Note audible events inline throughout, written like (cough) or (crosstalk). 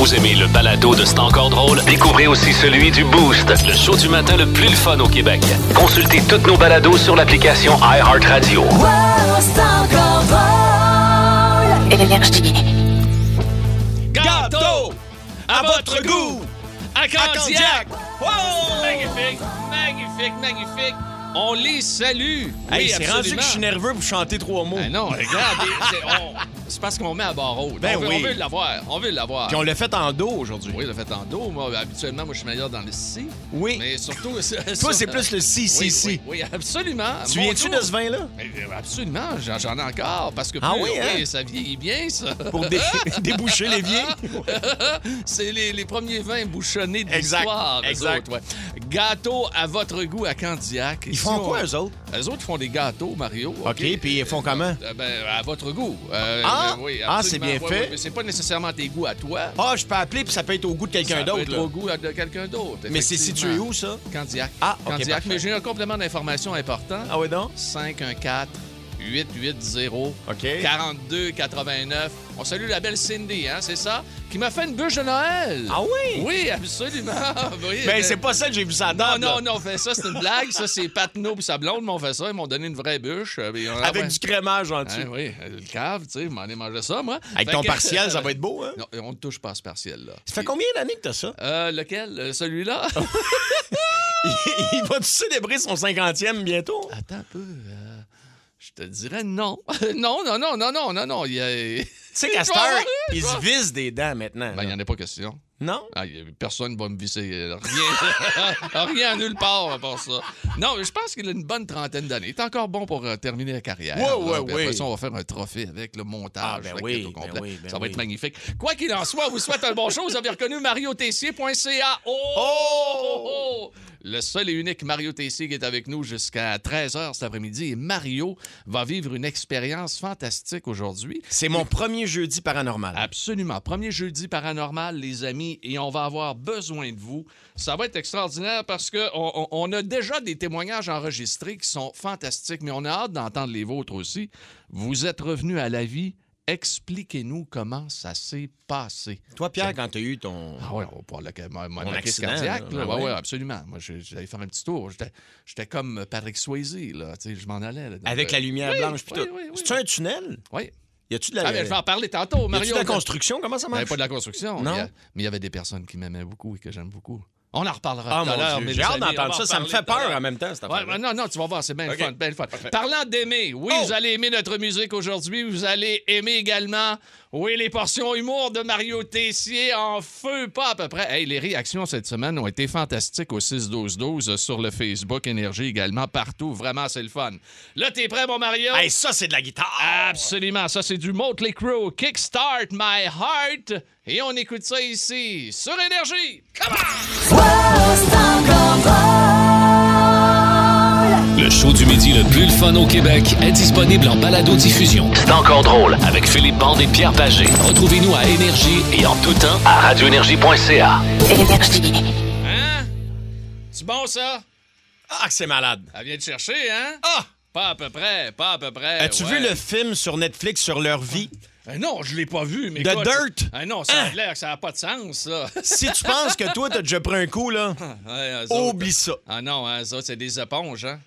Vous aimez le balado de C'est encore drôle? Découvrez aussi celui du Boost, le show du matin le plus le fun au Québec. Consultez toutes nos balados sur l'application iHeartRadio. Gâteau à votre goût à Candiac. Magnifique, magnifique, magnifique. On les salue. Hey, Oui, c'est rendu que je suis nerveux pour chanter trois mots. Ben non, regarde, (laughs) c'est- on- c'est parce qu'on met à barre haute. Ben on, veut, oui. on veut l'avoir, on veut l'avoir. Puis on l'a fait en dos aujourd'hui. Oui, le fait en dos. Moi, habituellement, moi, je suis meilleur dans le si. Oui. Mais surtout... Toi, c'est plus le si, si, oui, si. Oui, oui, absolument. Tu viens-tu de ce vin-là? Euh, Absolument, j'en ai encore. Parce que Ah plus- oui, hein? ça vieillit bien, ça. Pour dé- (laughs) déboucher l'évier? (laughs) c'est les, les premiers vins bouchonnés de Exact, l'histoire. exact. autres, ouais. Gâteaux à votre goût à Candiac. Ils font quoi, eux autres? Eux autres font des gâteaux, Mario. OK, puis ils font comment? Euh, ben, à votre goût. Euh, Ah! oui, Ah, c'est bien Ouais, fait. ouais, mais c'est pas nécessairement tes goûts à toi. Ah, je peux appeler puis ça peut être au goût de quelqu'un Ça peut d'autre. être au goût de quelqu'un d'autre. Mais c'est situé où, ça? Candiac. Ah, OK, Candiac. Mais j'ai un complément d'information important. Ah oui, donc? 514 880 OK. 42 89. On salue la belle Cindy, hein, c'est ça? Qui m'a fait une bûche de Noël. Ah oui? Oui, absolument. (laughs) Oui, Ben, mais- c'est pas ça que j'ai vu ça Non, non, non, on fait ça, c'est une blague. Ça, c'est Patno et sa blonde m'ont fait ça. Ils m'ont donné une vraie bûche. Euh, puis on a- Avec ouais. du crémage en dessous. Hein, oui, euh, le cave, tu sais, m'en ai mangé ça, moi. Avec Fait ton que- partiel, ça va être beau, hein? Non, on ne touche pas à ce partiel-là. Ça fait combien d'années que t'as ça? Euh, lequel? Euh, Celui-là? (laughs) Il va-tu célébrer son 50e bientôt? Attends un peu. euh, je te dirais non. (laughs) non, non, non, non, non, non, non. Il y a... Tu sais (laughs) heure, il se vise des dents maintenant. Ben, il n'y en a pas question. Non? Ah, personne va me visser. euh, Rien, (laughs) rien nulle part à part ça. Non, je pense qu'il a une bonne trentaine d'années. Il est encore bon pour euh, terminer la carrière. Ouais, Puis oui. Après ça, on va faire un trophée avec le montage. Ah, ben oui, ben complet. oui, ben ça va oui. être magnifique. Quoi qu'il en soit, vous souhaite un bon show. Vous avez reconnu mariotessier.ca. Oh! Oh! oh! Le seul et unique Mario Tessier qui est avec nous jusqu'à 13h cet après-midi. Et Mario va vivre une expérience fantastique aujourd'hui. C'est mon premier jeudi paranormal. Absolument. Premier jeudi paranormal, les amis, et on va avoir besoin de vous. Ça va être extraordinaire parce que on, on- on a déjà des témoignages enregistrés qui sont fantastiques, mais on a hâte d'entendre les vôtres aussi. Vous êtes revenus à la vie. Expliquez-nous comment ça s'est passé. Toi, Pierre, quand t'as eu ton... Ah oui, on va parler de ma, ma- Mon ma crise cardiaque. Ouais, oui. ouais, absolument. Moi, j'allais faire un petit tour. J'étais- comme Patrick Swayze, là. Tu sais, je m'en allais. là. Avec la lumière oui, blanche oui, oui. C'est-tu un tunnel? Oui. Y a-tu de la... Ah, mais je vais en parler tantôt, y a-tu Mario. de la construction? Comment ça Il n'y avait marche? pas de la construction. Non. Il a- mais il y avait des personnes qui m'aimaient beaucoup et que j'aime beaucoup. On en reparlera Ah, tout à l'heure. J'ai hâte d'entendre ça. Ça me fait peur en même temps, cette ouais, non, non, tu vas voir, c'est bien OK. le fun, bien fun. Parlant d'aimer, oui, Oh! vous allez aimer notre musique aujourd'hui. Vous allez aimer également, oui, les portions humour de Mario Tessier en feu, pas à peu près. Hey, les réactions cette semaine ont été fantastiques au 6-12-12 sur le Facebook Énergie également, partout. Vraiment, c'est le fun. Là, t'es prêt, mon Mario? Hey, ça, c'est de la guitare! Absolument, ça c'est du Motley Crue, Kickstart My Heart. Et on écoute ça ici, sur Énergie. Come Le show du midi le plus fun au Québec est disponible en balado-diffusion. C'est encore drôle avec Philippe Bande et Pierre Pagé. Retrouvez-nous à Énergie et en tout temps à radioénergie.ca. Hein? C'est bon ça? Ah, que c'est malade! Elle vient de chercher, hein? Ah! Pas à peu près, pas à peu près. As-tu ouais. vu le film sur Netflix sur leur vie? Euh, non, je l'ai pas vu, mais The Dirt? Ah non, ça a Hein? l'air que ça n'a pas de sens, ça. (laughs) Si tu penses que toi, t'as déjà pris un coup, là, (laughs) Ouais, eux autres- oublie ça. Ah non, hein, ça, c'est des éponges, hein?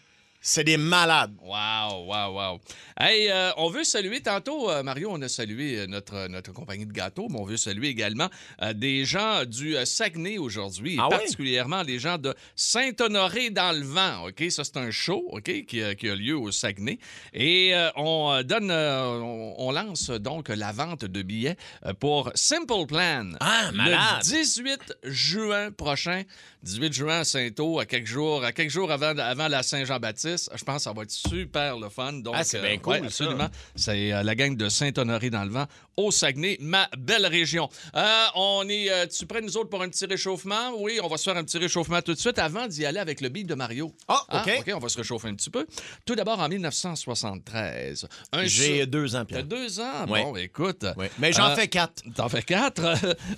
C'est des malades. Wow, wow, wow. Hey, euh, on veut saluer tantôt, euh, Mario, on a salué euh, notre, notre compagnie de gâteaux, mais on veut saluer également euh, des gens du Saguenay aujourd'hui, et Ah particulièrement les gens de Saint-Honoré dans le vent. OK, ça c'est un show, OK, qui, a- qui a lieu au Saguenay, et on donne, on, on lance donc la vente de billets pour Simple Plan. Ah, malade. Le 18 juin prochain. 18 juin à Saint-Eau, à quelques jours, à quelques jours avant, avant la Saint-Jean-Baptiste. Je pense que ça va être super le fun. Donc, Ah, c'est bien cool, ouais, ça. absolument. C'est euh, la gang de Saint-Honoré dans le vent au Saguenay, ma belle région. Euh, on est, euh, tu prêt nous autres pour un petit réchauffement? Oui, on va se faire un petit réchauffement tout de suite avant d'y aller avec le beat de Mario. Ah, Hein? OK. OK, on va se réchauffer un petit peu. Tout d'abord, en 1973. un J'ai deux ans, Pierre. deux ans? Ouais. Bon, écoute. Mais j'en Euh, fais quatre. T'en fais quatre?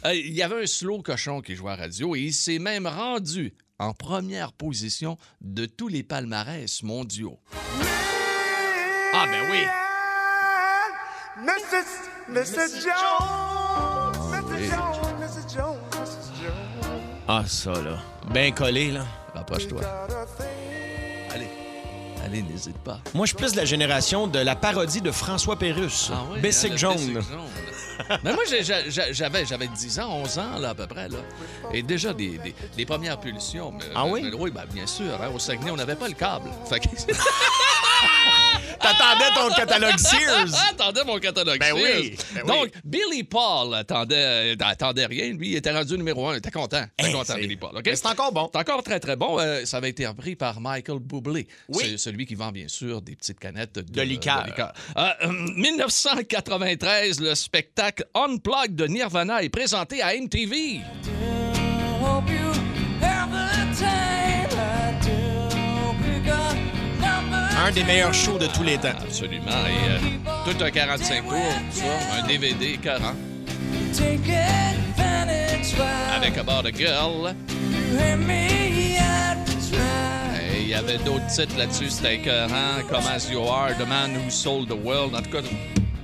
(laughs) Il y avait un slow cochon qui jouait à radio et il s'est même rendu en première position de tous les palmarès mondiaux. Ah, ben oui. Mrs. Mrs. Jones, Mrs. Jones, Mrs. Ah, ça, là. Bien collé, là. Rapproche-toi. Allez. Allez, n'hésite pas. Moi, je suis plus de la génération de la parodie de François Pérusse. Ah oui, Bessic hein, jaune. Mais moi, j'avais, j'avais 10 ans, 11 ans, là, à peu près. Là. Et déjà, des, des, des premières pulsions. mais- Ah oui? mais- oui, ben, bien sûr. hein, au Saguenay, on n'avait pas le câble. Fait que... (laughs) T'attendais ton catalogue Sears. (laughs) attendez mon catalogue. Ben Sears. oui, ben oui. Donc, Billy Paul attendait, euh, attendait rien. Lui, il était rendu numéro un. Il était content. Il était Hey, content, Billy Paul. OK? Mais c'est encore bon. C'est encore très, très bon. Euh, ça avait été repris par Michael Bublé. Oui. C'est celui qui vend, bien sûr, des petites canettes de, De liqueur. Euh, euh, 1993, le spectacle Unplugged de Nirvana est présenté à MTV. Un des meilleurs shows de tous les temps. Absolument. Et euh, tout un 45 tours, ça, un DVD 40 Take advantage while avec Girl. me out to try. Et il y avait d'autres titres là-dessus, c'était écœurant, comme As You Are, The Man Who Sold the World. En tout cas,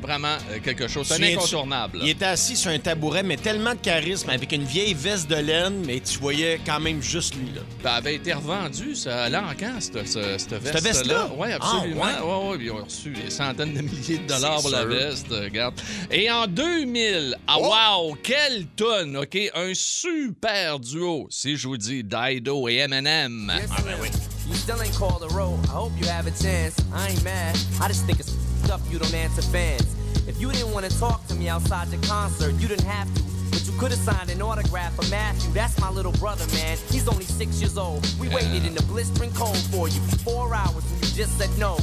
vraiment euh, quelque chose. C'est un incontournable. Il était assis sur un tabouret, mais tellement de charisme, avec une vieille veste de laine, mais tu voyais quand même juste lui, là. Ça avait été revendu, ça, à l'encan, cette, ce- cette veste-là? veste-là? Oui, absolument. Ah, ouais, ouais, ils ont reçu des centaines de milliers de dollars pour la veste. euh, Regarde. Et en 2000, ah, Oh! wow, quelle tonne, OK? Un super duo, si je vous dis Dido et Eminem. You still ain't called a roll. I hope you have a chance. I ain't mad. I just think it's up you don't answer fans. If you didn't want to talk to me outside the concert, you didn't have to. But you could have signed an autograph for Matthew. That's my little brother, man. He's only six years old. We waited in the blistering cold for you for four hours and you just said no.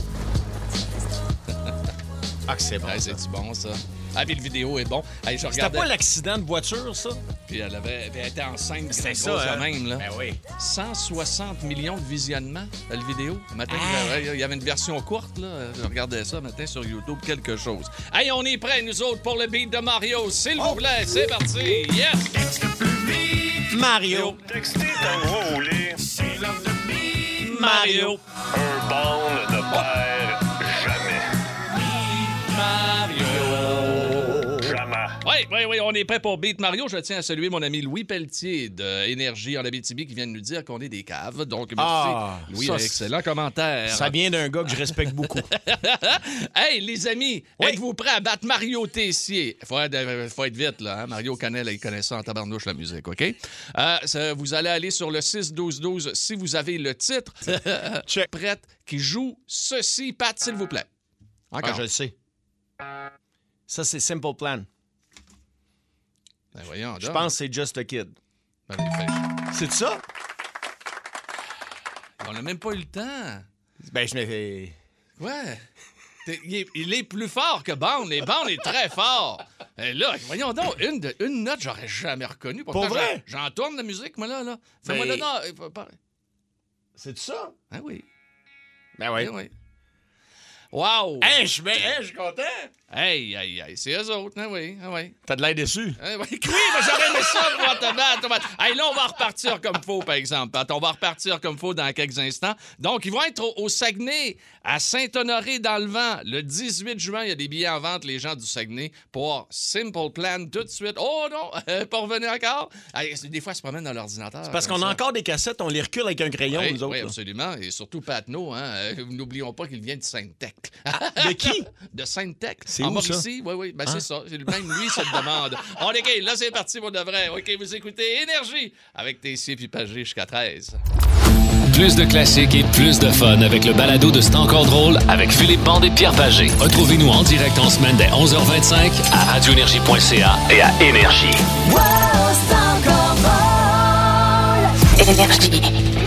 Ah, que c'est bon. Ouais, c'est bon, ça. Ah, puis le vidéo est bon. Hey, C'était regardais, pas l'accident de voiture, ça? puis elle avait, elle était enceinte, C'était grosse ça, de hein? même, là. Ben oui. 160 millions de visionnements, euh, le vidéo. Le Matin, Ah! euh, il y avait une version courte, là. Je regardais ça matin sur YouTube, quelque chose. Hey, on est prêts, nous autres, pour le beat de Mario. S'il Oh! vous plaît, c'est parti. Yes! Mario. Textez. Mario. Un bond ne perd Oui, oui, on est prêt pour Beat Mario. Je tiens à saluer mon ami Louis Pelletier de Énergie en Abitibi qui vient de nous dire qu'on est des caves. Donc, merci. Ah, Louis, ça, un c'est- excellent commentaire. Ça vient d'un gars que je respecte beaucoup. (laughs) Hey, les amis, Oui. êtes-vous prêts à battre Mario Tessier? Faut être, euh, faut être vite, là. hein? Mario là, il connaît ça en tabarnouche, la musique, OK? Euh, ça, vous allez aller sur le 6-12-12 si vous avez le titre. (laughs) Check. Prête, qui joue ceci. Pat, s'il vous plaît. Ah, Encore. je le sais. Ça, c'est Simple Plan. Ben, voyons, Je pense que c'est Just a Kid. On C'est ça? n'a même pas eu le temps. Ben, je me fais... Ouais. Il est, il est plus fort que Bond. Et Bond est très fort. Et là, voyons donc, une, de- une note, j'aurais jamais reconnu. Pourtant, Pour vrai? j'en- tourne de musique, moi, là. là. Mais- C'est ça? Ah oui. Ben oui. oui. Wow! Hey, je suis hey, content. Hey, hey, hey, c'est eux autres, ah oui, ah oui. T'as de l'air déçu. Ah oui, (laughs) oui, mais j'aurais aimé ça pour te battre. te battre. Hey, là, on va repartir comme faut, par exemple. Pat. On va repartir comme faut dans quelques instants. Donc, ils vont être au, au Saguenay, à Saint-Honoré, dans le vent. Le 18 juin, il y a des billets en vente, les gens du Saguenay, pour Simple Plan tout de suite. Oh non, (laughs) pas revenir encore. Hey, c'est- des fois, ils se promènent dans l'ordinateur. Parce comme qu'on a encore des cassettes, on les recule avec un crayon, Oui, nous autres. oui, là. absolument. Et surtout Patno, hein. Euh, N'oublions pas qu'il vient de Sainte-Tech. (laughs) De qui? de Sainte-Tech. C'est en où, ça? Oui, oui. Ben, Hein? c'est ça. C'est Même lui, ça le demande. (laughs) On est OK, là, c'est parti pour de vrai. OK, vous écoutez Énergie avec Tessier puis Pagé jusqu'à 13. Plus de classiques et plus de fun avec le balado de C'est encore drôle avec Philippe Bande et Pierre Pagé. Retrouvez-nous en direct en semaine dès 11h25 à radioénergie.ca et à Énergie. Énergie. C'est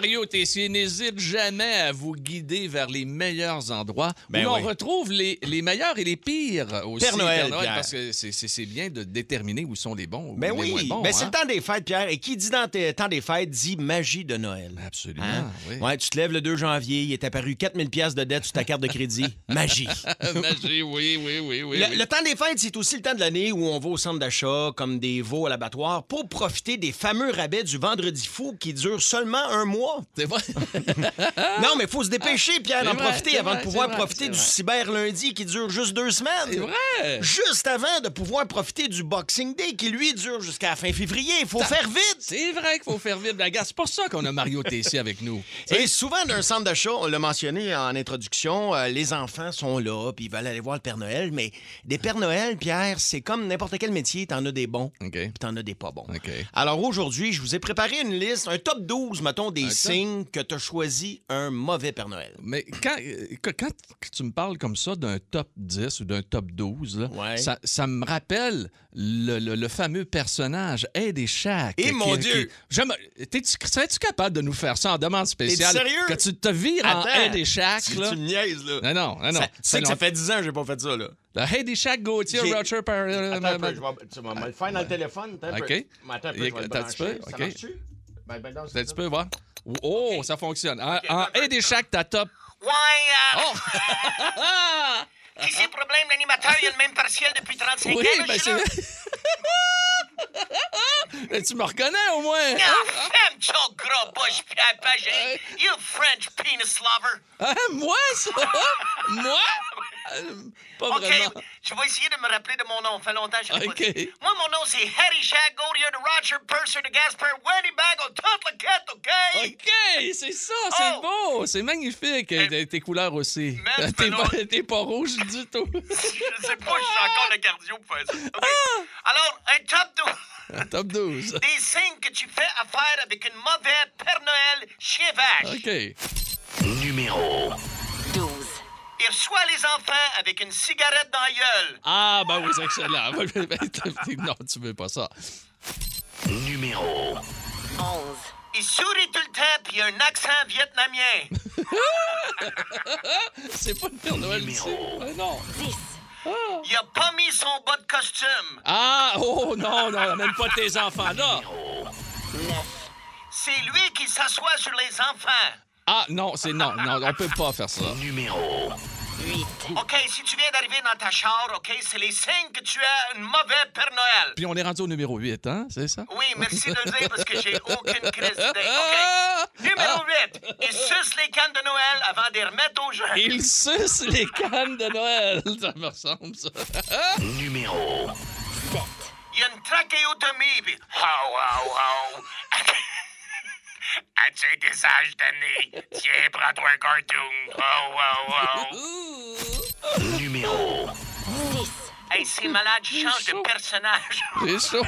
Mario Tessier, n'hésite jamais à vous guider vers les meilleurs endroits Ben où oui. on retrouve les, les meilleurs et les pires aussi. Père Noël, Pierre. parce que c'est- bien de déterminer où sont les bons ou Ben les oui, moins bons. ben c'est hein? le temps des fêtes, Pierre. Et qui dit dans le temps des fêtes dit magie de Noël. Absolument, Hein? oui. Ouais, tu te lèves le 2 janvier, il est apparu 4000 pièces de dette sur ta carte de crédit. (laughs) Magie. (laughs) Magie, oui, oui, oui, oui. Le, oui. le temps des fêtes, c'est aussi le temps de l'année où on va au centre d'achat, comme des veaux à l'abattoir, pour profiter des fameux rabais du vendredi fou qui durent seulement un mois. Mois. C'est vrai. (laughs) Non, mais il faut se dépêcher, Pierre, c'est d'en profiter avant vrai, de pouvoir vrai, profiter du cyber lundi qui dure juste deux semaines. C'est vrai. Juste avant de pouvoir profiter du Boxing Day qui, lui, dure jusqu'à la fin février. Il faut faire vite. C'est vrai qu'il faut faire vite. La c'est pour ça qu'on a Mario Tessier avec nous. (laughs) Et souvent, d'un centre d'achat, on l'a mentionné en introduction, euh, les enfants sont là, puis ils veulent aller voir le Père Noël. Mais des Pères Noël, Pierre, c'est comme n'importe quel métier, t'en as des bons, OK. puis t'en as des pas bons. Alors aujourd'hui, je vous ai préparé une liste, un top 12, mettons, des? Signes que t'as choisi un mauvais Père Noël. Mais quand, euh, quand- quand tu me parles comme ça d'un top 10 ou d'un top 12, là, Ouais. ça, ça me rappelle le, le- le fameux personnage Ed et Shaq. Eh, qui- mon Dieu! Serais-tu capable de nous faire ça en demande spéciale? sérieux? Que tu te vires en Attends, Ed et Shaq, Tu, là? tu me niaises, là. Non, non, non, non. Ça- tu que ça fait 10 ans que j'ai pas fait ça, là. Ed et Shaq, Gauthier, Roger Attends un peu, je vais- tu vas me le faire dans le téléphone. Attends un OK. peu. Mais Attends un peu, je vais le brancher. Ça OK. marche-tu? Ben, ben, non, c'est Un petit ça. peu, voir. Oh, ça fonctionne. En, en Shaq, ta top... Ouais, euh, (laughs) (laughs) Oh! ici, problème, l'animateur, il a le même partiel depuis 35 oui, ans. ben c'est... (laughs) tu me reconnais au moins. Ah, ferme ton gros bouche, Pierre Pagé. You French penis lover. Hein, moi, ça? (laughs) moi? Euh, Pas OK, vraiment. je vais essayer de me rappeler de mon nom. Ça fait longtemps que je l'ai pas OK. dit. Moi, mon nom, c'est Harry Shaq Gauthier de Roger Purser de Gasper Wendy Bag au toute la quête, OK? OK, c'est ça, c'est Oh. beau, c'est magnifique. Euh, Tes couleurs aussi. (laughs) T'es pas pas, pas rouge du tout. (laughs) je sais pas, je suis encore le cardio pour faire ça. OK. Alors, un top 12 Top 12. des signes que tu fais affaire avec une mauvaise Père Noël chien vache. OK. Numéro Il reçoit les enfants avec une cigarette dans la gueule. Ah, ben oui, c'est excellent. (laughs) non, tu veux pas ça. Numéro Il sourit tout le temps puis il a un accent vietnamien. (laughs) C'est pas le Père Noël ici. Ben non. Il a pas mis son bas de costume. Ah, oh non, non, même pas tes enfants là. C'est lui qui s'assoit sur les enfants. Ah, non, c'est non, non, on peut pas faire ça. Numéro OK, si tu viens d'arriver dans ta char, OK, c'est les signes que tu as une mauvaise Père Noël. Puis on est rendu au numéro 8, hein, c'est ça? Oui, merci de le dire parce que j'ai (laughs) aucune crise d'idée. OK. Ah! Numéro 8. Il suce les cannes de Noël avant de les remettre aux gens. Il suce les cannes de Noël. (laughs) Ça me ressemble, ça. Numéro Il y a une trachéotomie, puis... How, how, how. (laughs) As-tu été sage d'année? Tiens, prends-toi un cartoon. Oh, wow, wow. Numéro Hey, c'est malade, je change de personnage. (laughs) C'est chaud.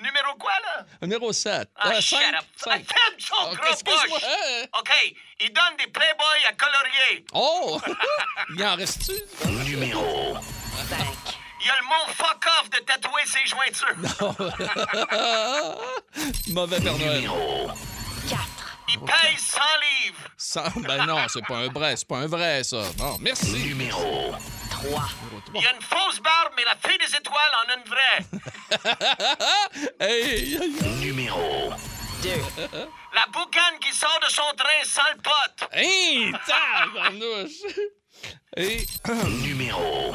Numéro quoi, là? Numéro 7. Ah, shut up. Ferme ton Ok, gros excuse-moi. bouche. Hein? OK, il donne des Playboy à colorier. Oh! (laughs) Il en reste-tu? Numéro Il a le mot fuck off de tatouer ses jointures. (laughs) Mauvais Père Noël. Numéro Il paye 100 livres. Sans- Ben non, c'est pas un vrai, c'est pas un vrai, ça. Bon, merci. Numéro Il y a une fausse barbe, mais la fille des étoiles en a une vraie. (laughs) Hey! Numéro La boucane qui sort de son train sans le pote. Hey! Tabarnouche! Et... Numéro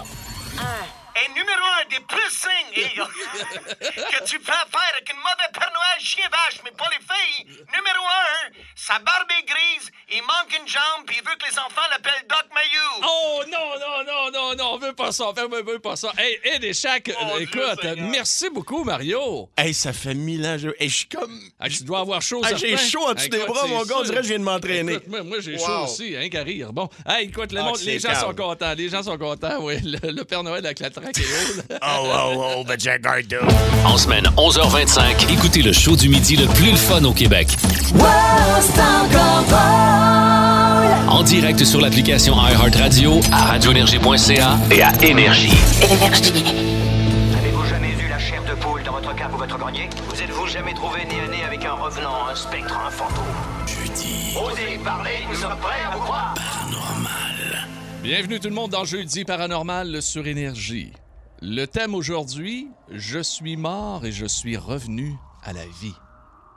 Et numéro un des plus signes hey, (laughs) que tu peux faire avec une mauvaise Père Noël chien vache, mais pas les filles. Numéro un, sa barbe est grise, il manque une jambe, puis il veut que les enfants l'appellent Doc Mayou. Oh non, non, non, non, non, on veut pas ça, on veut, pas ça. Hey, hey, des chacs, Oh, écoute, merci beaucoup, Mario. Hey, ça fait mille ans. Je, hey, je suis comme. Ah, tu dois avoir chaud, Ah, j'ai chaud en dessous des bras, mon gars. On dirait que je viens de m'entraîner. Écoute, moi, moi, j'ai Wow. chaud aussi, hein, qu'à rire. Bon, hey, écoute, le Ah, monde- les gens calme. sont contents, les gens sont contents, oui. (laughs) Le, le Père Noël avec la. Oh, oh, oh, ben, Jack Gardo. En semaine 11h25, écoutez le show du midi le plus le fun au Québec. En direct sur l'application iHeartRadio, à radioénergie.ca et à Énergie. Avez-vous jamais vu la chair de poule dans votre cave ou votre grenier? Vous êtes-vous jamais trouvé nez à nez avec un revenant, un spectre, un fantôme? Jeudi. Osez parler, nous sommes prêts à vous croire Bienvenue tout le monde dans Jeudi Paranormal sur Énergie. Le thème aujourd'hui, Je suis mort et je suis revenu à la vie.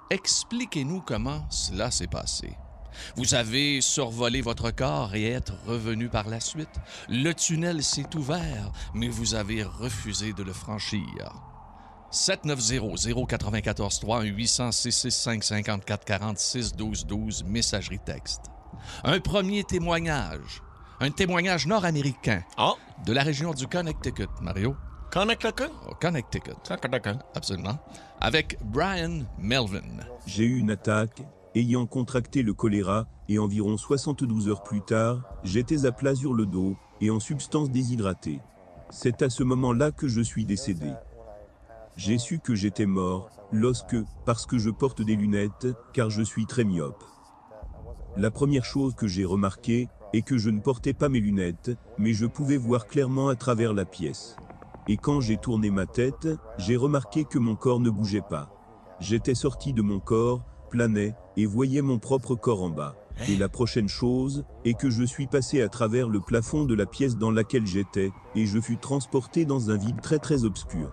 Expliquez-nous comment cela s'est passé. Vous avez survolé votre corps et êtes revenu par la suite. Le tunnel s'est ouvert, mais vous avez refusé de le franchir. 790-094-3, 800-665-5446, 12-12, messagerie texte. Un premier témoignage, un témoignage nord-américain Ah, de la région du Connecticut, Mario. Connecticut? Au Connecticut, Connecticut. absolument. Avec Brian Melvin. J'ai eu une attaque, ayant contracté le choléra, et environ 72 heures plus tard, j'étais à plat sur le dos, et en substance déshydratée. C'est à ce moment-là que je suis décédé. J'ai su que j'étais mort, lorsque, parce que je porte des lunettes, car je suis très myope. La première chose que j'ai remarqué, est que je ne portais pas mes lunettes, mais je pouvais voir clairement à travers la pièce. Et quand j'ai tourné ma tête, j'ai remarqué que mon corps ne bougeait pas. J'étais sorti de mon corps, planais, et voyais mon propre corps en bas. Et la prochaine chose est que je suis passé à travers le plafond de la pièce dans laquelle j'étais, et je fus transporté dans un vide très très obscur.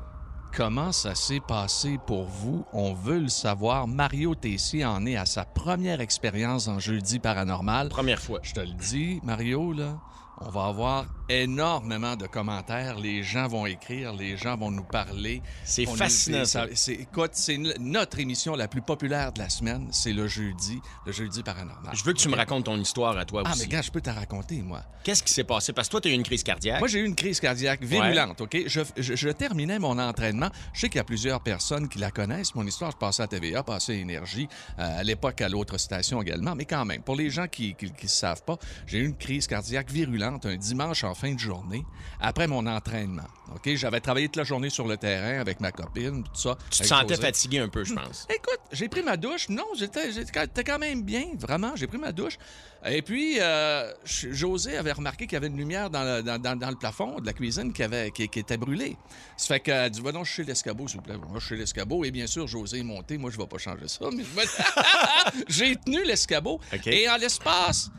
Comment ça s'est passé pour vous? On veut le savoir. Mario Tessier en est à sa première expérience en jeudi paranormal. Première fois. Je te le dis, Mario, là, on va avoir énormément de commentaires. Les gens vont écrire, les gens vont nous parler. C'est fascinant, c'est- Écoute, c'est notre émission la plus populaire de la semaine. C'est le jeudi, le jeudi paranormal. Je veux que tu me racontes ton histoire à toi Ah, aussi. mais gars, je peux te raconter, moi. Qu'est-ce qui s'est passé? Parce que toi, tu as eu une crise cardiaque. Moi, j'ai eu une crise cardiaque virulente, OK? Je, je- je terminais mon entraînement. Je sais qu'il y a plusieurs personnes qui la connaissent. Mon histoire, je passais à TVA, passais à Énergie, euh, à l'époque à l'autre station également. Mais quand même, pour les gens qui ne savent pas, j'ai eu une crise cardiaque virulente un dimanche en fin de journée, après mon entraînement. OK? J'avais travaillé toute la journée sur le terrain avec ma copine, tout ça. tu te sentais José. fatigué un peu, je pense. Écoute, j'ai pris ma douche. Non, j'étais j'étais quand- même bien, vraiment. J'ai pris ma douche. Et puis, euh, José avait remarqué qu'il y avait une lumière dans le, dans, dans- dans le plafond de la cuisine qui, avait, qui, qui était brûlée. Ça fait qu'elle dit Va donc chez l'escabeau, s'il vous plaît. Va chez l'escabeau. Et bien sûr, José est monté. Moi, je ne vais pas changer ça. Mais je (laughs) j'ai tenu l'escabeau. Et en l'espace,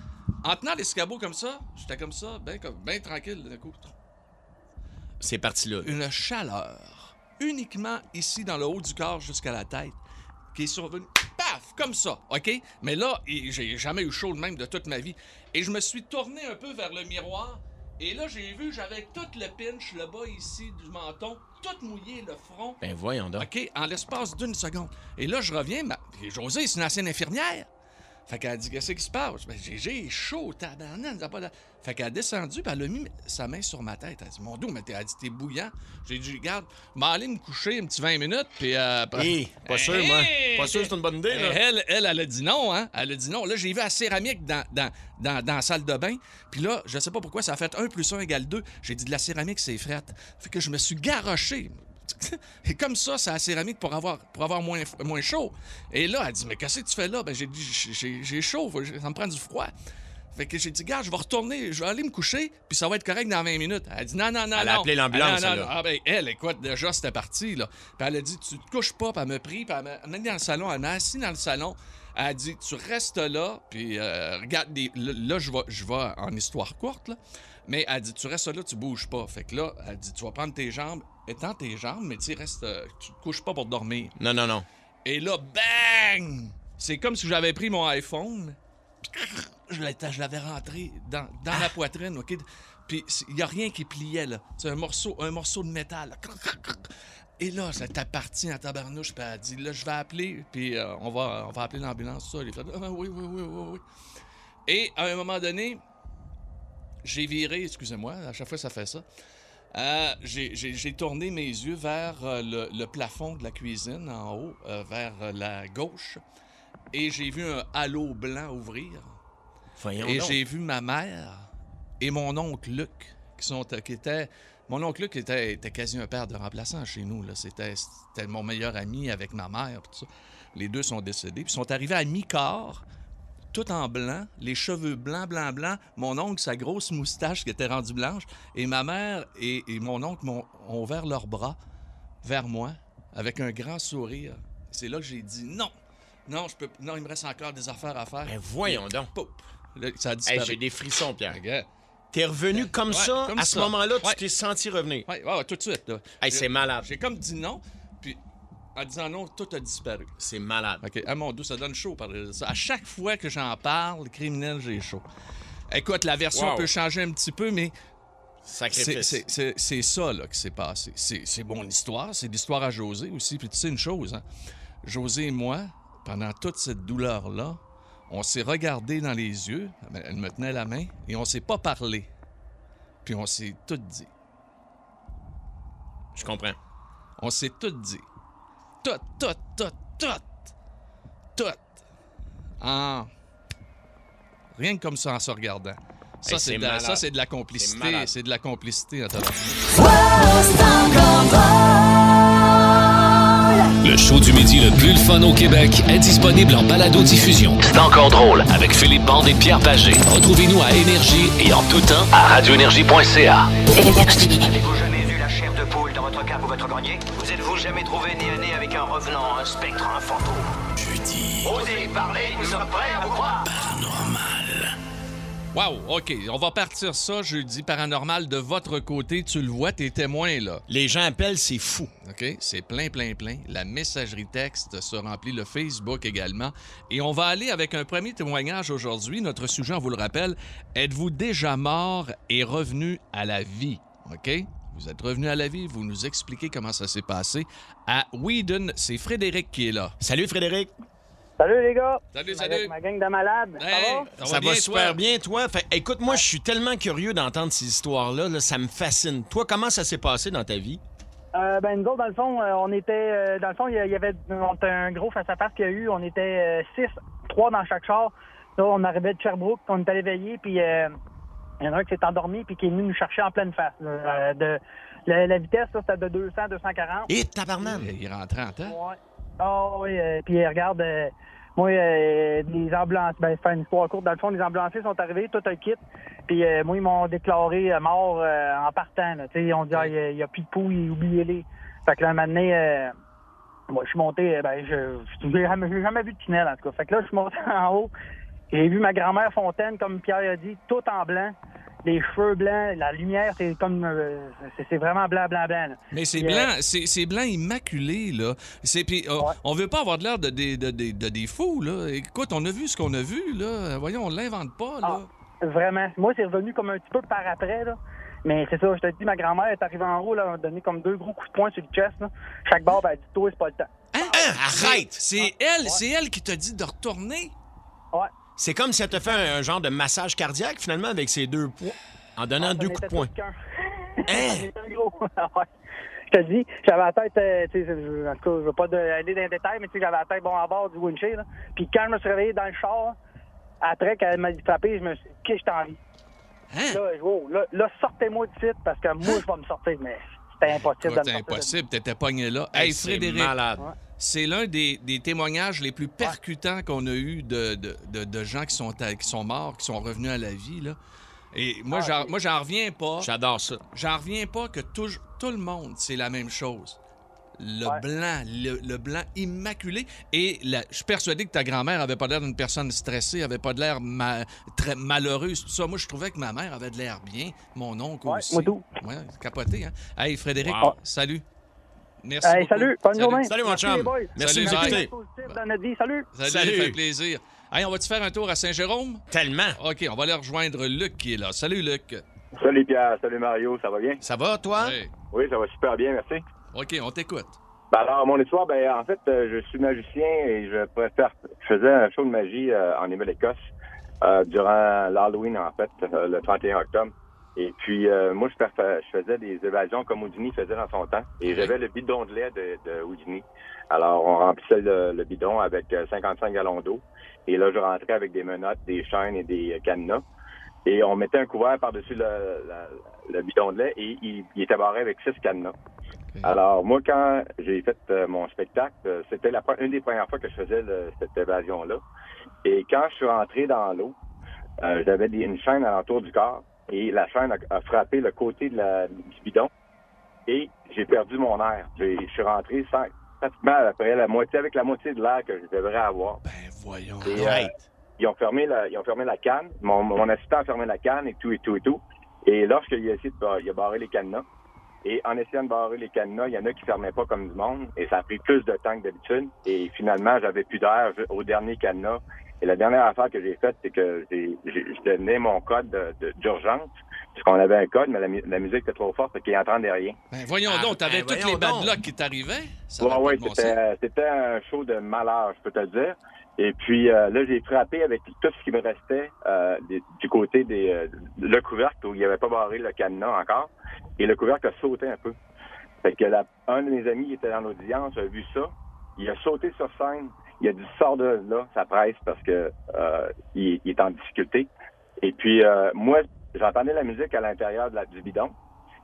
en tenant l'escabeau comme ça, j'étais comme ça, bien ben tranquille. D'un coup, C'est parti là. une chaleur uniquement ici dans le haut du corps jusqu'à la tête qui est survenue paf comme ça OK? Mais là j'ai jamais eu chaud de même de toute ma vie et je me suis tourné un peu vers le miroir et là j'ai vu j'avais tout le pinch le bas ici du menton tout mouillé le front Ben voyons donc. OK, en l'espace d'une seconde. Et là, je reviens, ma... Josée, c'est une ancienne infirmière. Fait qu'elle a dit, qu'est-ce qui se passe? Ben, j'ai, j'ai chaud, tabarnak, ça pas de- Fait qu'elle a descendu, puis elle a mis sa main sur ma tête. Elle a dit, mon dos, mais t'es, elle a dit, t'es bouillant. J'ai dit, regarde, m'en aller me coucher un petit 20 minutes, puis... Euh, (laughs) Hé, pas sûr, moi. Hey! Pas sûr c'est une bonne idée, là. Elle, elle, elle a dit non, hein? Elle a dit non. Là, j'ai vu la céramique dans, dans, dans, dans la salle de bain. Puis là, je sais pas pourquoi, ça a fait 1 plus 1 égale 2. J'ai dit de la céramique, c'est frette. Fait que je me suis garoché. (laughs) Et comme ça, c'est la céramique pour avoir, pour avoir moins, moins chaud. Et là, elle dit Mais qu'est-ce que tu fais là? Ben, j'ai dit J'ai- chaud, ça me prend du froid. Fait que j'ai dit, gars, je vais retourner, je vais aller me coucher, puis ça va être correct dans 20 minutes. Elle a dit, non, non, non, Elle a non. appelé l'ambulance, Ah. Ah, ben, elle, écoute, déjà, c'était parti, là. Puis elle a dit, tu te couches pas, puis elle m'a pris, puis elle m'a amené dans le salon, elle m'a assis dans le salon. Elle a dit, tu restes là, puis euh, regarde, des- là, là, je vais, je vais en histoire courte, là. Mais elle dit, tu restes là, tu bouges pas. Fait que là, elle dit, tu vas prendre tes jambes, étends tes jambes, mais tu reste, euh, tu te couches pas pour dormir. Non, non, non. Et là, bang! C'est comme si j'avais pris mon iPhone, je l'avais rentré dans, dans la poitrine, OK? Puis il n'y a rien qui pliait, là. C'est un morceau, un morceau de métal. là. Et là, ça t'a parti en tabarnouche, puis elle a dit, là, je vais appeler, puis euh, on, va, on va appeler l'ambulance, ça. Les fait, ah, oui, oui, oui, oui, oui. Et à un moment donné, j'ai viré, excusez-moi, à chaque fois ça fait ça. Euh, j'ai- tourné mes yeux vers euh, le, le plafond de la cuisine en haut, euh, vers la gauche, et j'ai vu un halo blanc ouvrir. Voyons Et j'ai vu ma mère et mon oncle Luc, qui, sont, qui étaient. Mon oncle Luc était, était quasi un père de remplaçant chez nous. là. C'était c'était mon meilleur ami avec ma mère. puis tout ça. Les deux sont décédés. Puis ils sont arrivés à mi-corps, tout en blanc, les cheveux blancs, blancs, blancs. Mon oncle, sa grosse moustache qui était rendue blanche. Et ma mère et, et mon oncle m'ont- ont ouvert leurs bras vers moi avec un grand sourire. C'est là que j'ai dit non. Non, je peux, non, il me reste encore des affaires à faire. Ben voyons donc. Là, ça a Hey, disparu. j'ai des frissons, Pierre. Regarde. T'es revenu comme Ouais, ça, comme à ce moment-là, tu t'es senti revenir. Ouais, ouais, tout de suite. là. Hey, J'ai- c'est malade. J'ai comme dit non, en disant non, tout a disparu. C'est malade. OK, à mon dos, ça donne chaud ça. À chaque fois que j'en parle, criminel, j'ai chaud. Écoute, la version Wow. peut changer un petit peu, mais C'est ça là, qui s'est passé. C'est c'est mon histoire, c'est l'histoire à José aussi. Puis tu sais une chose, hein? José et moi, pendant toute cette douleur-là, on s'est regardé dans les yeux, elle me tenait la main, et on s'est pas parlé. Puis on s'est tout dit. Je comprends. On s'est tout dit. Tout, tout, tout, tout. Tout. En... Rien que comme ça en se regardant. Ça, Hey, c'est de, la- ça, c'est de la complicité. C'est de la complicité. Le show du midi le plus le fun au Québec est disponible en balado-diffusion. C'est encore drôle avec Philippe Bande et Pierre Pagé. Retrouvez-nous à Énergie et en tout temps à radioénergie.ca. revenant, un spectre, un fantôme Jeudi. Osez parler, nous sommes prêts à vous croire. Wow, OK. On va partir ça jeudi paranormal de votre côté. Tu le vois, t'es témoin, là. Les gens appellent, c'est fou. OK? C'est plein, plein, plein. La messagerie texte se remplit, le Facebook également. Et on va aller avec un premier témoignage aujourd'hui. Notre sujet, on vous le rappelle, êtes-vous déjà mort et revenu à la vie? OK? Vous êtes revenu à la vie, vous nous expliquez comment ça s'est passé. À Whedon, c'est Frédéric qui est là. Salut Frédéric. Salut les gars! Salut, Avec salut. ma gang de malades. Hey, Ça va? Ça, va, bien, super toi? bien, toi. Fait, écoute, moi, je suis tellement curieux d'entendre ces histoires-là. là, ça me fascine. Toi, comment ça s'est passé dans ta vie? Euh, ben, nous autres, dans le fond, euh, on était. euh, dans le fond, il y avait on était un gros face-à-face qu'il y a eu. On était euh, six, trois dans chaque char. Là, on arrivait de Sherbrooke, on est allé veiller, puis euh, il y en a un qui s'est endormi, puis qui est venu nous chercher en pleine face. là. Euh, de, la, la vitesse, là, c'était de 200, 240. Et tabarnane! Il rentrait en temps. Ouais. Ah oui, euh, puis euh, regarde, euh, moi, euh, les ambulances, ben, faire une histoire courte. Dans le fond, les ambulanciers sont arrivés, tout un kit. Puis euh, moi, ils m'ont déclaré euh, mort euh, en partant. Là. Tu sais, Ils ont dit, ah, il n'y a, plus de poules, oubliez-les. Fait que là, un moment donné, euh, moi, je suis monté, ben, je jamais, j'ai jamais vu de tunnel, en tout cas. Fait que là, je suis monté (laughs) en haut. J'ai vu ma grand-mère Fontaine, comme Pierre a dit, tout en blanc. Les cheveux blancs, la lumière, c'est comme. euh, c'est- vraiment blanc, blanc, blanc. là. Mais c'est euh, blanc, c'est blanc immaculé, là. C'est, puis, euh, On veut pas avoir de l'air de, des- de, de des fous, là. Écoute, on a vu ce qu'on a vu, là. Voyons, on l'invente pas, là. Ah, vraiment. Moi, c'est revenu comme un petit peu par après, là. Mais c'est ça, je te dis, ma grand-mère est arrivée en haut, là, elle m'a donné comme deux gros coups de poing sur le chest, là. Chaque barre, ben, elle dit, toi, c'est pas le temps. Hein? arrête! C'est elle, c'est elle qui t'a dit de retourner? Ouais. C'est comme si elle te fait un, un genre de massage cardiaque, finalement, avec ses deux points, en donnant Ah, deux ça coups de poing. Ça. (laughs) (laughs) Ouais. Je te dis, j'avais la tête, euh, tu sais, je- en tout cas, je veux pas de- aller dans les détails, mais tu sais, j'avais la tête bon à bord du windshield, là. Puis quand je me suis réveillé dans le char, après qu'elle m'a frappé, je me suis dit, qu'est-ce que j'étais en vie? Hein? Là, je- oh, là, là, sortez-moi de site, parce que moi, je vais me sortir, mais c'était impossible Écoute, de me sortir. de- impossible, t'étais pogné là. Hey, Frédéric, malade. C'est l'un des, des témoignages les plus percutants qu'on a eu de, de, de- de gens qui sont, à- qui sont morts, qui sont revenus à la vie, là. Et moi, Ah, j'en, c'est- moi, j'en reviens pas. J'adore ça. J'en reviens pas que tout, tout le monde, c'est la même chose. Le Ouais. blanc, le, le blanc immaculé. Et la- je suis persuadé que ta grand-mère avait pas l'air d'une personne stressée, avait pas de l'air ma- très malheureuse, tout ça. Moi, je trouvais que ma mère avait de l'air bien. Mon oncle Ouais, aussi. moi tout. Ouais, capoté, hein? Hey, Frédéric, Wow. salut. Merci. Hey, salut, bonne journée. Salut, mon Merci, chum. Merci Salut, de nous bye. écouter. Positif dans notre vie. Salut. Salut, Salut. ça fait plaisir. Hey, on va-tu faire un tour à Saint-Jérôme? Tellement. OK, on va aller rejoindre Luc qui est là. Salut, Luc. Salut Pierre, salut Mario, ça va bien? Ça va, toi? Oui, ça va super bien, merci. OK, on t'écoute. Ben alors, mon histoire, ben en fait, euh, je suis magicien et je préfère. Je faisais un show de magie euh, en Nouvelle-Écosse euh, durant l'Halloween, en fait, euh, le 31 octobre. Et puis, euh, moi, je, faisais des évasions comme Houdini faisait dans son temps. Et j'avais le bidon de lait de, de Houdini. Alors, on remplissait le, le bidon avec euh, 55 gallons d'eau. Et là, je rentrais avec des menottes, des chaînes et des euh, cadenas. Et on mettait un couvert par-dessus le, bidon de lait et il, il était barré avec six cadenas. Alors, moi, quand j'ai fait euh, mon spectacle, euh, c'était la, une des premières fois que je faisais le- cette évasion-là. Et quand je suis rentré dans l'eau, euh, j'avais une chaîne alentour du corps et la chaîne a, a frappé le côté de la, du bidon et j'ai perdu mon air. Je suis rentré sans, pratiquement après la moitié, avec la moitié de l'air que je devrais avoir. Ben, voyons. Et, euh, ils ont fermé la, ils ont fermé la canne. Mon, mon assistant a fermé la canne et tout et tout et tout. Et lorsqu'il a essayé de il a barré les cadenas, et en essayant de barrer les cadenas, il y en a qui fermaient pas comme du monde, et ça a pris plus de temps que d'habitude. Et finalement, j'avais plus d'air au dernier cadenas. Et la dernière affaire que j'ai faite, c'est que j'ai donnais mon code de- de- d'urgence. Parce qu'on avait un code, mais la, la musique était trop forte, fait qu'il n'entendait rien. Ben, voyons Ah, donc, t'avais ben, toutes les bad luck qui t'arrivaient? Ça Ouais, avait pas ouais, de bon c'était, un show de malheur, je peux te le dire. Et puis euh, là, j'ai frappé avec tout ce qui me restait euh, des- du côté des euh, le couvercle où il n'y avait pas barré le cadenas encore. Et le couvercle a sauté un peu. Fait que la- un de mes amis qui était dans l'audience a vu ça. Il a sauté sur scène. Il a dit sors de là, ça presse parce que euh, il, il est en difficulté. Et puis euh, moi, j'entendais la musique à l'intérieur de la, du bidon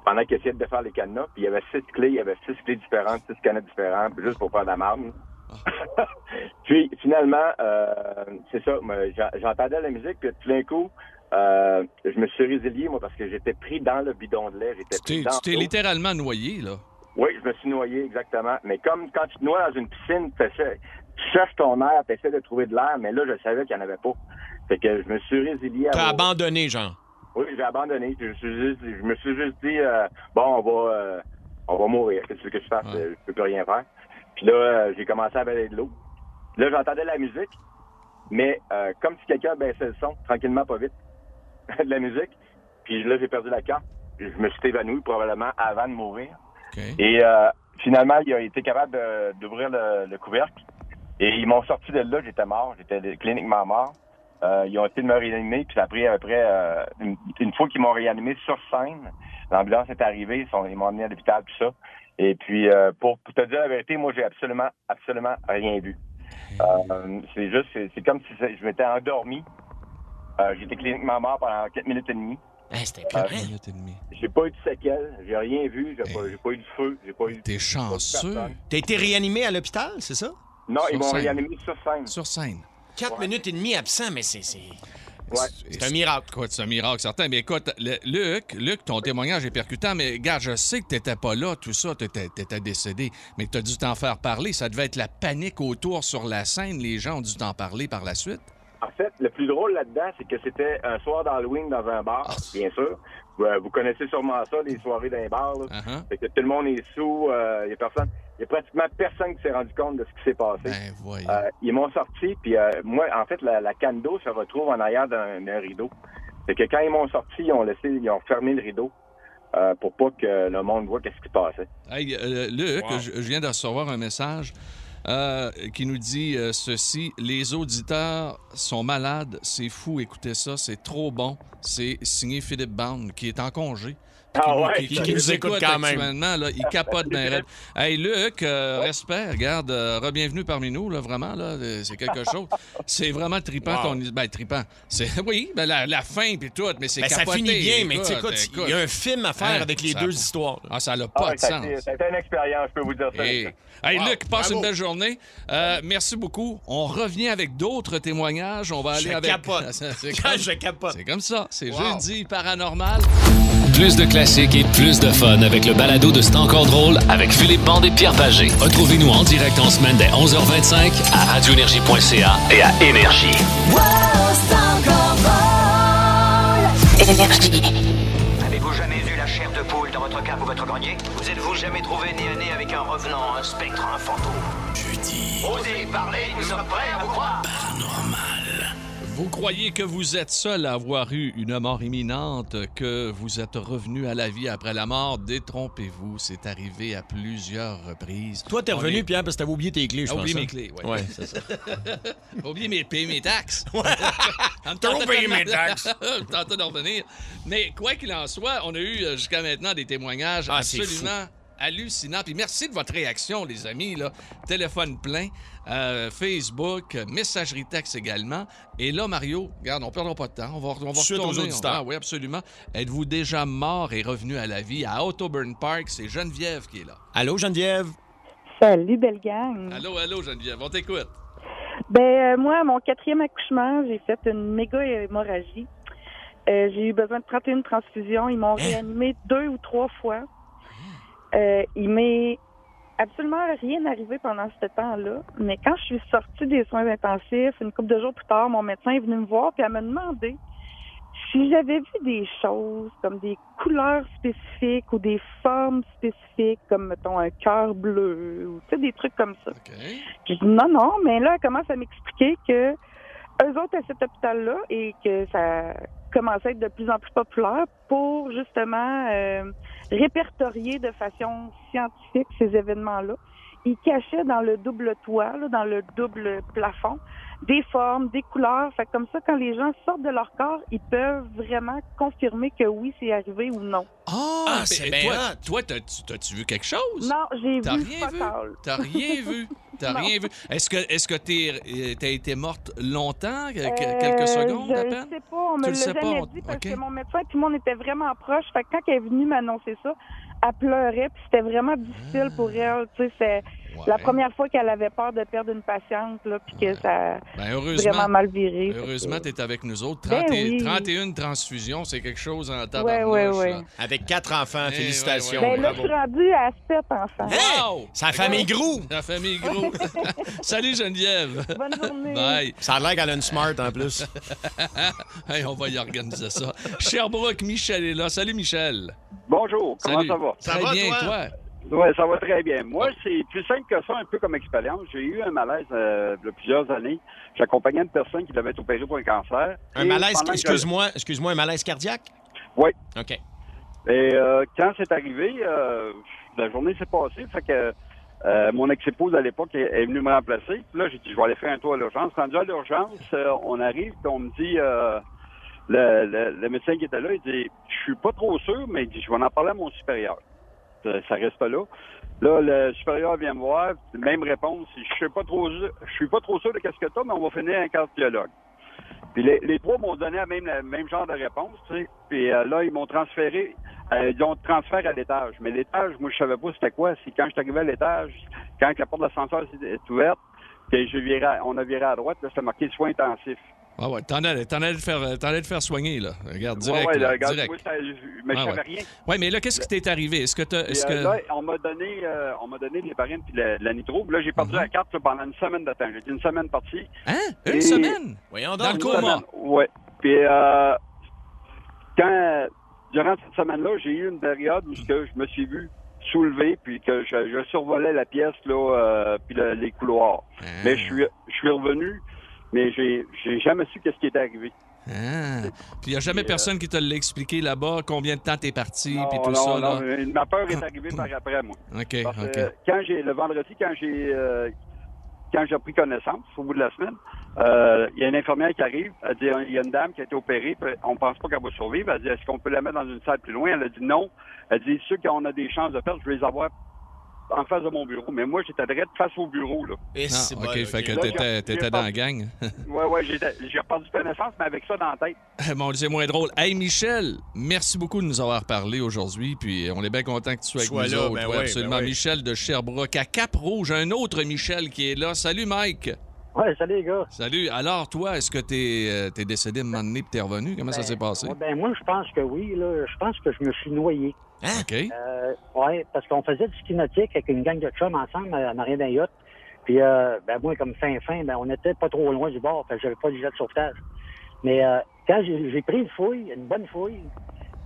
pendant qu'il essayait de faire les cadenas. Puis il y avait six clés, il y avait six clés différentes, six cadenas différents, juste pour faire de la marde. (laughs) puis finalement, euh, c'est ça, j'entendais la musique, puis tout d'un coup, euh, je me suis résilié, moi, parce que j'étais pris dans le bidon de lait. J'étais Tu t'es- littéralement noyé, là. Oui, je me suis noyé, exactement. Mais comme quand tu te noies dans une piscine, tu cherches ton air, tu essaies de trouver de l'air, mais là, je savais qu'il n'y en avait pas. Fait que je me suis résilié à T'as mon- abandonné, genre? Oui, j'ai abandonné. Je, me suis juste, je me suis juste dit, euh, bon, on va, euh, on va mourir. Qu'est-ce que je fasse? Je peux plus rien faire. Puis là, euh, j'ai commencé à avaler de l'eau. Là, j'entendais la musique, mais euh, comme si quelqu'un baissait le son, tranquillement, pas vite, (laughs) de la musique. Puis là, j'ai perdu la carte. Je me suis évanoui probablement avant de mourir. Et euh, finalement, il a été capable d'ouvrir le, le couvercle. Et ils m'ont sorti de là, j'étais mort, j'étais cliniquement mort. Euh, ils ont essayé de me réanimer, puis ça a pris à peu près euh, une, fois qu'ils m'ont réanimé sur scène, l'ambulance est arrivée, ils, m'ont emmené à l'hôpital, tout ça. Et puis, euh, pour, pour te dire la vérité, moi, j'ai absolument, absolument rien vu. C'est juste, c'est comme si je m'étais endormi. J'étais cliniquement mort pendant 4 minutes et demie. C'était Euh, J'ai pas eu de séquelles, j'ai rien vu, j'ai pas, eu de feu, j'ai pas eu. T'es chanceux. T'as été réanimé à l'hôpital, c'est ça? Non, ils m'ont réanimé sur scène. Sur scène. Quatre minutes et demie absent, mais c'est. c'est- C'est un miracle. Écoute, c'est un miracle certain. Mais écoute, le- Luc, Luc, ton témoignage est percutant, mais regarde, je sais que t'étais pas là, tout ça, t'étais étais décédé, mais t'as dû t'en faire parler. Ça devait être la panique autour sur la scène. Les gens ont dû t'en parler par la suite. En fait, le plus drôle là-dedans, c'est que c'était un soir d'Halloween dans un bar, bien sûr. Euh, vous connaissez sûrement ça, les soirées dans les bars. là. Uh-huh. Fait que tout le monde est sous, il y a personne. Il y a pratiquement personne qui s'est rendu compte de ce qui s'est passé. Euh, ils m'ont sorti, puis euh, moi, en fait, la, la canne d'eau se retrouve en arrière d'un d'un rideau. Fait que quand ils m'ont sorti, ils ont laissé, ils ont fermé le rideau euh, pour pas que le monde voit qu'est-ce qui se passait. Hey, euh, Luc, je, je viens de recevoir un message euh, qui nous dit euh, ceci Les auditeurs sont malades, c'est fou, écoutez ça, c'est trop bon. C'est signé Philippe Bound, qui est en congé. Ah Qui ouais, qui, qui qui nous nous écoute quand même. actuellement, là, il capote bien raide. Hey, Luc, euh, respect, regarde, euh, re-bienvenue parmi nous, là, vraiment, là, c'est quelque (laughs) chose. C'est vraiment trippant Wow. qu'on y- Ben, trippant. C'est, (laughs) oui, ben, la, la fin puis tout, mais c'est Ben, ça capoté. finit bien, mais tu écoute, il y a un film à faire Hein, avec les ça- deux histoires. Ah, ça n'a Ah pas de ça, sens. ça été une expérience, je peux vous dire ça. Hey, Wow, Luc, passe bravo. une belle journée. Euh, merci beaucoup. On revient avec d'autres témoignages. On va aller Je avec. capote. (laughs) c'est, comme... (laughs) je capote. c'est comme ça. C'est Wow. jeudi paranormal. Plus de classiques et plus de fun avec le balado de C'est encore drôle avec Philippe Bande et Pierre Pagé. Retrouvez-nous en direct en semaine dès 11h25 à radioénergie.ca et à Énergie. Avez-vous votre grenier Vous êtes-vous jamais trouvé nez à nez avec un revenant, un spectre, un fantôme Jeudi. Osez parler, nous sommes prêts à vous croire Vous croyez que vous êtes seul à avoir eu une mort imminente, que vous êtes revenu à la vie après la mort? Détrompez-vous, c'est arrivé à plusieurs reprises. Toi, t'es revenu, est- Pierre, parce que t'avais oublié tes clés, je pense. oublié mes clés, ouais. Ouais, c'est ça. (laughs) J'ai oublié mes, payer mes taxes. (laughs) T'as oublié mes (laughs) taxes. Tentez d'en revenir. Mais quoi qu'il en soit, on a eu euh, jusqu'à maintenant des témoignages Ah, absolument hallucinants. Puis merci de votre réaction, les amis. Là. Téléphone plein, euh, Facebook, messagerie texte également. Et là, Mario, regarde, on ne perdra pas de temps. On va, on va Suite aux auditeurs. Ah, oui, absolument. Êtes-vous déjà mort et revenu à la vie à Autoburn Park? C'est Geneviève qui est là. Allô, Geneviève? Salut, belle gang. Allô, allô, Geneviève, on t'écoute. Ben, euh, moi, à mon quatrième accouchement, j'ai fait une méga hémorragie. Euh, j'ai eu besoin de 31 transfusions. Ils m'ont réanimé deux ou trois fois. Euh, il m'est absolument rien arrivé pendant ce temps-là. Mais quand je suis sortie des soins intensifs, une couple de jours plus tard, mon médecin est venu me voir et elle m'a demandé si j'avais vu des choses comme des couleurs spécifiques ou des formes spécifiques, comme, mettons, un cœur bleu ou tu sais, des trucs comme ça. J'ai dit non, non, mais là, elle commence à m'expliquer que eux autres à cet hôpital-là et que ça commençait à être de plus en plus populaire pour justement euh, répertorier de façon scientifique ces événements-là. Ils cachaient dans le double toit, dans le double plafond, des formes, des couleurs. Fait que comme ça, quand les gens sortent de leur corps, ils peuvent vraiment confirmer que oui, c'est arrivé ou non. Ah, c'est ben, bien toi, t'as-tu vu quelque chose? Non, j'ai T'as vu rien (laughs) vu? T'as rien vu? T'as rien vu? Est-ce que est-ce que t'es euh, t'as été morte longtemps? que- Euh, quelques secondes à je peine? sais pas, on me l'a le sais jamais pas? dit parce que mon médecin puis moi on était vraiment proches. Fait que quand elle est venue m'annoncer ça, elle pleurait puis c'était vraiment difficile pour elle. Tu sais, c'est la première fois qu'elle avait peur de perdre une patiente là, puis que ça Ben, heureusement, vraiment mal viré. Heureusement, que- t'es avec nous autres. Ben 30 et- oui. 31 transfusions, c'est quelque chose en Ouais, tabarnouche. ouais, ouais. là. Avec quatre enfants, Eh, félicitations. Ben là, je suis rendue à sept enfants. Wow! La famille Grou. La famille Gros. Salut Geneviève. Bonne journée. Bye. Ça a l'air qu'elle a une smart en plus. (laughs) hey, on va y organiser ça. Sherbrooke, Michel est là. Salut Michel. Bonjour, comment Salut. ça va? Très bien, toi? Oui, ça va très bien. Moi, c'est plus simple que ça, un peu comme expérience. J'ai eu un malaise euh, a plusieurs années. J'accompagnais une personne qui devait être opérée pour un cancer. Un Et malaise, excuse-moi, excuse-moi, un malaise cardiaque? Oui. OK. Et euh, quand c'est arrivé, euh, la journée s'est passée. Fait que euh, mon ex-épouse à l'époque est, est venue me remplacer. Puis là, j'ai dit, je vais aller faire un tour à l'urgence. Rendu à l'urgence, on arrive, puis on me dit, euh, le, le- le médecin qui était là, il dit, je suis pas trop sûr, mais il dit, je vais en parler à mon supérieur. Ça, ça reste là. Là, le supérieur vient me voir, même réponse, je suis pas trop, je suis pas trop sûr de qu'est-ce que t'as, mais on va finir un cardiologue. Puis les, les trois m'ont donné la même, genre de réponse, tu sais. Puis euh, là, ils m'ont transféré, euh, ils ont transféré à l'étage. Mais l'étage, moi, je savais pas c'était quoi. C'est quand je suis arrivé à l'étage, quand la porte d'ascenseur est ouverte, puis je viré, à- on a viré à droite, là, c'était marqué soins intensifs. Ah ouais, t'en allais, t'en allais te faire, t'en allais te faire soigner, là. Regarde, direct. ouais, ouais, là, regarde, direct. moi, ça- mais je Ah savais ouais. rien. Ouais, mais là, qu'est-ce qui t'est arrivé? Est-ce que t'as. Est-ce euh, que... là, on m'a donné, euh, on m'a donné l'héparine puis de la nitro. Là, j'ai Mhm. perdu la carte là, pendant une semaine de temps. J'ai été une semaine partie. Hein? Une Et- semaine? Voyons Dans le coma? Ouais. Puis euh, quand durant cette semaine-là, j'ai eu une période où je me suis vu soulever puis que je, je survolais la pièce là, euh, puis le- les couloirs. Hein? Mais je suis, je suis revenu, mais j'ai, j'ai jamais su qu'est-ce qui était arrivé. Ah. Puis il n'y a jamais euh, personne qui te l'a expliqué là-bas, combien de temps t'es parti, puis tout non, ça, non, là? ma peur est arrivée par après, moi. OK, Parce OK. quand j'ai le vendredi, quand j'ai euh, quand j'ai pris connaissance au bout de la semaine, euh, il y a une infirmière qui arrive. Elle dit il y a une dame qui a été opérée, on pense pas qu'elle va survivre. Elle dit est-ce qu'on peut la mettre dans une salle plus loin? Elle a dit non. Elle dit ceux qui ont a des chances de perdre, je vais les avoir en face de mon bureau. Mais moi, j'étais direct face au bureau là. Et Ah, c'est OK, bon, fait que t'étais, t'étais dans la gang. (laughs) Ouais, ouais, j'ai j'ai perdu connaissance, mais avec ça dans la tête. (laughs) Mon Dieu, c'est moins drôle. Hey, Michel, merci beaucoup de nous avoir parlé aujourd'hui, puis on est bien content que tu sois avec Sois nous là, autres. ben Ouais, oui, absolument. ben oui. Michel de Sherbrooke, à Cap-Rouge, un autre Michel qui est là. Salut, Mike. Ouais, salut les gars. Salut. Alors, toi, est-ce que t'es, euh, t'es décédé à un moment donné puis t'es revenu? Comment ça Ben, s'est passé? ouais, ben moi, je pense que oui. Là. Je pense que je me suis noyé. OK. Euh, ouais, parce qu'on faisait du ski nautique avec une gang de chums ensemble à en arrière d'un yacht. Puis, euh, ben moi, comme fin-fin, ben on était pas trop loin du bord, fait que j'avais pas de jet de sauvetage. Mais euh, quand j'ai pris une fouille, une bonne fouille,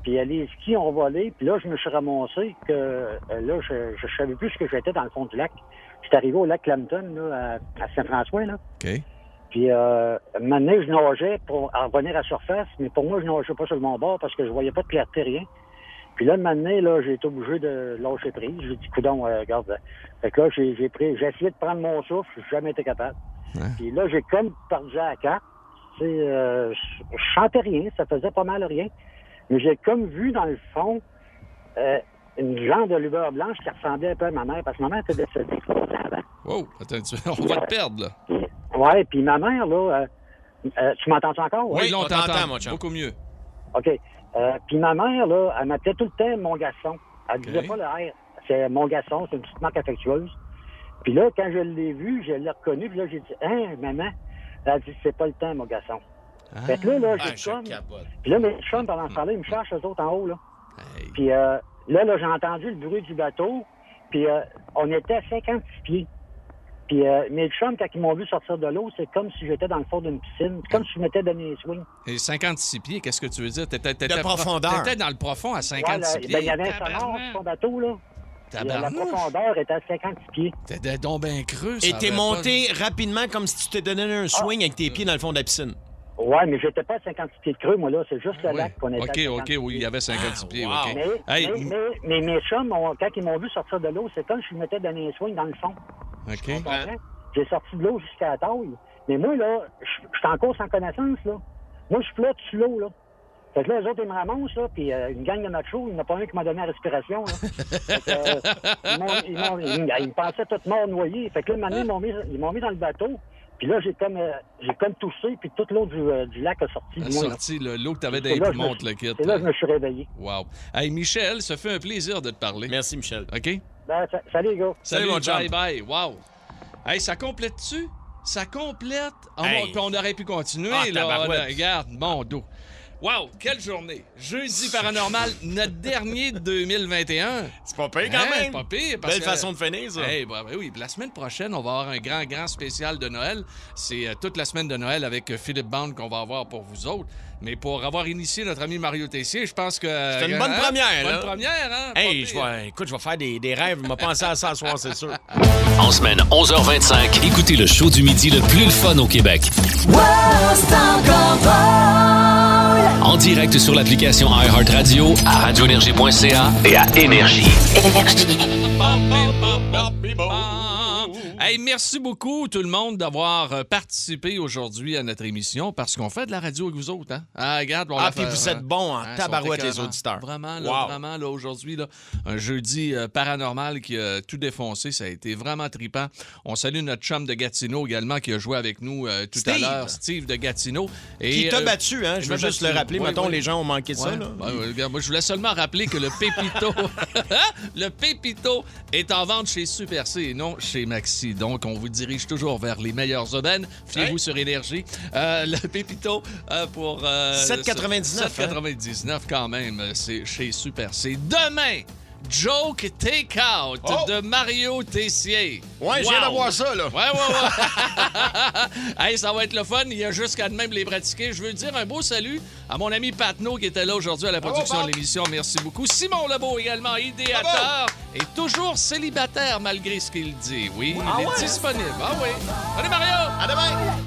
puis euh, les skis ont volé, puis là, je me suis ramassé que euh, là, je, je savais plus ce que j'étais dans le fond du lac. J'étais arrivé au lac Clampton, là, à, à Saint-François, là. OK. Puis, euh, maintenant, je nageais pour en revenir à la surface, mais pour moi, je nageais pas sur le mon bord parce que je voyais pas de clarté, rien. Puis là, maintenant, là, j'ai été obligé de lâcher prise. J'ai dit, coudon, euh, regarde. Fait que là, j'ai, j'ai pris, j'ai essayé de prendre mon souffle, j'ai jamais été capable. Puis là, j'ai comme perdu à la carte. Tu sais, euh, je chantais rien, ça faisait pas mal rien. Mais j'ai comme vu, dans le fond, euh, une genre de lueur blanche qui ressemblait un peu à ma mère, parce que ma mère était décédée. avant. Wow, attends, tu- on va te perdre, là. Ouais, puis ma mère, là, euh, euh, tu m'entends encore? Oui, là, on t'entend. mon chum. Beaucoup mieux. OK. Euh, puis ma mère, là, elle m'appelait tout le temps mon garçon. Elle disait pas le R. C'est mon garçon, c'est une petite marque affectueuse. Puis là, quand je l'ai vu, je l'ai reconnu, puis là, j'ai dit, hein, maman? Elle a dit, c'est pas le temps, mon garçon. Fait que là, là, Ah, j'ai comme... capote. Puis là, mes chums, pendant ce temps-là, ils me cherchent, eux autres, en haut, là. Puis euh, là, là, j'ai entendu le bruit du bateau, puis euh, on était à 56 pieds. Puis euh, mes chums, quand ils m'ont vu sortir de l'eau, c'est comme si j'étais dans le fond d'une piscine. C'est comme si je m'étais donné un swing. Et 56 pieds, qu'est-ce que tu veux dire? T'étais, t'étais De profondeur. T'étais dans le profond à 56 Ouais, là, pieds. ben, il y avait un sonore sur son bateau, là. la Tabarnouche. profondeur était à 56 pieds. T'étais donc bien creux. Et ça t'es avait monté rapidement comme si tu t'étais donné un swing avec tes pieds dans le fond de la piscine. Ouais, mais j'étais pas à 56 pieds de creux, moi, là. C'est juste le Oui. lac qu'on était OK, à OK, 56 oui, il y avait 56 pieds. wow. OK. Mais, Hey, mais, mais, mais mes chums, quand ils m'ont vu sortir de l'eau, c'est comme si je mettais donner un swing dans le fond. OK. Tu comprends? J'ai sorti de l'eau jusqu'à la taille. Mais moi, là, je suis encore sans connaissance, là. Moi, je flotte sur l'eau, là. Fait que là, les autres, ils me ramassent, là, puis euh, une gang de machos, il n'y en a pas un qui m'a donné la respiration, là. Fait que, euh, ils, m'ont- ils, m'ont- ils- ils me pensaient tout mort noyé. Fait que là, maintenant, ils m'ont mis, ils m'ont mis dans le bateau. Puis là, j'ai comme, euh, j'ai comme toussé, puis toute l'eau du, euh, du lac a sorti. A là. sorti le- l'eau que t'avais dans C'est les là que je poumons, me- le kit. C'est là que je me suis réveillé. Wow. Hey, Michel, ça fait un plaisir de te parler. Merci, Michel. OK? Ben, sa- salut, les gars. Salut, mon bye bye. Wow. Hey, ça complète-tu? Ça complète? Ah, Hey. on aurait pu continuer, Ah, là. Regarde, mon dos. Wow, quelle journée! Jeudi paranormal, (laughs) notre dernier de 2021. C'est pas pire quand Hein, même. Pas pire. parce Belle que- façon de finir, ça. Hey, bah, bah oui, la semaine prochaine, on va avoir un grand, grand spécial de Noël. C'est euh, toute la semaine de Noël avec euh, Philippe Bande qu'on va avoir pour vous autres. Mais pour avoir initié notre ami Mario Tessier, je pense que. C'est une bonne hein, première, Bonne là. première, hein? Hey, je vais, écoute, je vais faire des, des rêves. Je vais penser à ça ce soir, c'est sûr. (laughs) En semaine, 11h25, écoutez le show du midi le plus le fun au Québec. En direct sur l'application iHeartRadio, à radioénergie.ca et à Énergie. Hey, merci beaucoup tout le monde d'avoir euh, participé aujourd'hui à notre émission parce qu'on fait de la radio avec vous autres. Hein? Ah, regarde, on Ah, puis vous êtes bons en Hein, tabarouette, les auditeurs. Vraiment, là, Wow. vraiment, là, aujourd'hui, là, un jeudi euh, paranormal qui a tout défoncé. Ça a été vraiment trippant. On salue notre chum de Gatineau également qui a joué avec nous euh, tout à l'heure, Steve de Gatineau. Qui t'a euh, battu, hein? Je veux juste le rappeler. Oui, Mettons, oui. les gens ont manqué de ça, Ouais. là. Ouais, ouais, regarde, moi, je voulais seulement rappeler que le (laughs) Pépito, (laughs) le Pépito est en vente chez Super C et non chez Maxi. Donc, on vous dirige toujours vers les meilleures aubaines. Fiez-vous sur Énergie. Euh, le Pépito euh, pour... euh, 7,99, 7,99 quand même. C'est chez Super C. Demain, Joke Takeout Oh! de Mario Tessier. Ouais, je viens de voir ça, là. Ouais, ouais, ouais. (laughs) hey, ça va être le fun. Il y a juste qu'à de même les pratiquer. Je veux dire un beau salut à mon ami Patno qui était là aujourd'hui à la production Bravo, de l'émission. Merci beaucoup. Simon Lebeau également, idéateur et toujours célibataire malgré ce qu'il dit. Oui, Ah il est ouais? disponible. Ah oui. Allez, Mario! À demain!